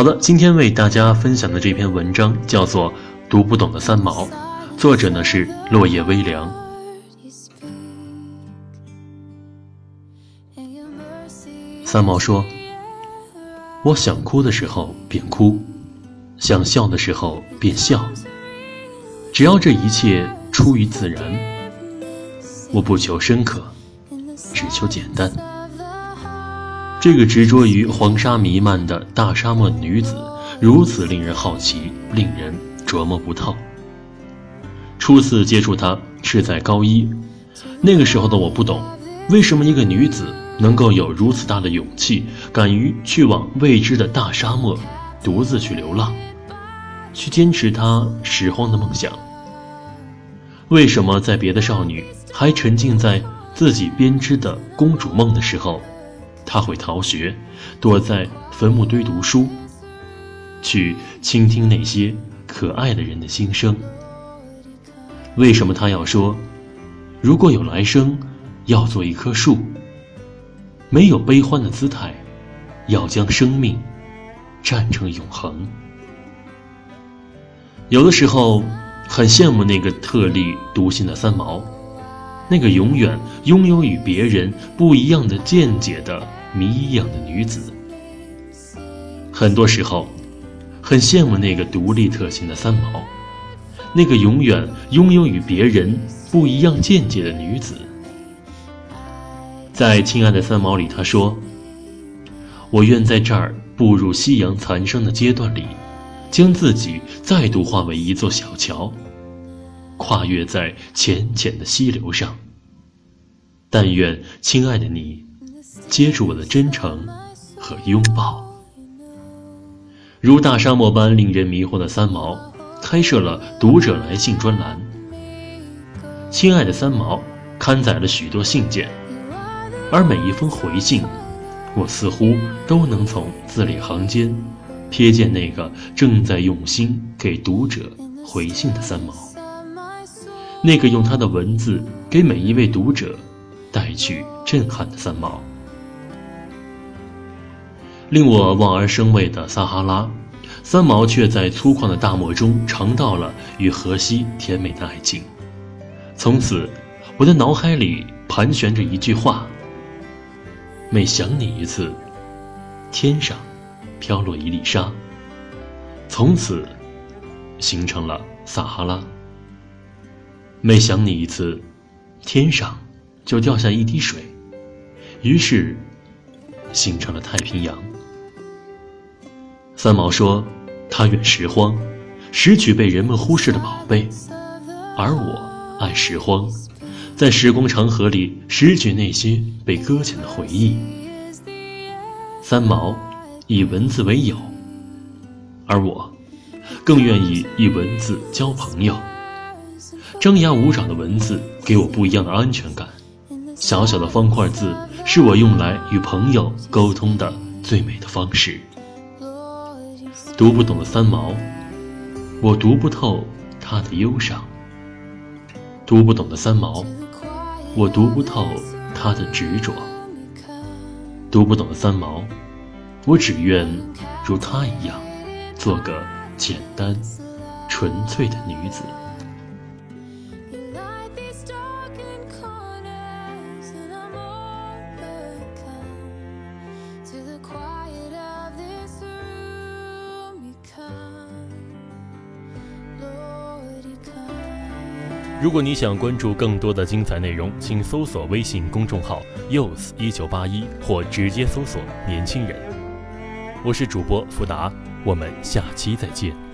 好的，今天为大家分享的这篇文章叫做《读不懂的三毛》，作者呢是落叶微凉。三毛说：“我想哭的时候便哭，想笑的时候便笑，只要这一切出于自然，我不求深刻，只求简单。”这个执着于黄沙弥漫的大沙漠女子，如此令人好奇，令人琢磨不透。初次接触她是在高一，那个时候的我不懂，为什么一个女子能够有如此大的勇气，敢于去往未知的大沙漠，独自去流浪，去坚持她拾荒的梦想。为什么在别的少女还沉浸在自己编织的公主梦的时候？他会逃学，躲在坟墓堆读书，去倾听那些可爱的人的心声。为什么他要说，如果有来生，要做一棵树，没有悲欢的姿态，要将生命站成永恒？有的时候，很羡慕那个特立独行的三毛，那个永远拥有与别人不一样的见解的。谜一样的女子，很多时候，很羡慕那个独立特行的三毛，那个永远拥有与别人不一样见解的女子。在《亲爱的三毛》里，他说：“我愿在这儿步入夕阳残生的阶段里，将自己再度化为一座小桥，跨越在浅浅的溪流上。但愿亲爱的你。”接住我的真诚和拥抱，如大沙漠般令人迷惑的三毛，开设了读者来信专栏。亲爱的三毛，刊载了许多信件，而每一封回信，我似乎都能从字里行间，瞥见那个正在用心给读者回信的三毛，那个用他的文字给每一位读者带去震撼的三毛。令我望而生畏的撒哈拉，三毛却在粗犷的大漠中尝到了与荷西甜美的爱情。从此，我的脑海里盘旋着一句话：每想你一次，天上飘落一粒沙。从此，形成了撒哈拉。每想你一次，天上就掉下一滴水，于是，形成了太平洋。三毛说：“他愿拾荒，拾取被人们忽视的宝贝，而我爱拾荒，在时光长河里拾取那些被搁浅的回忆。”三毛以文字为友，而我更愿意以文字交朋友。张牙舞爪的文字给我不一样的安全感，小小的方块字是我用来与朋友沟通的最美的方式。读不懂的三毛，我读不透他的忧伤。读不懂的三毛，我读不透他的执着。读不懂的三毛，我只愿如他一样，做个简单、纯粹的女子。如果你想关注更多的精彩内容，请搜索微信公众号 “youth 一九八一”或直接搜索“年轻人”。我是主播福达，我们下期再见。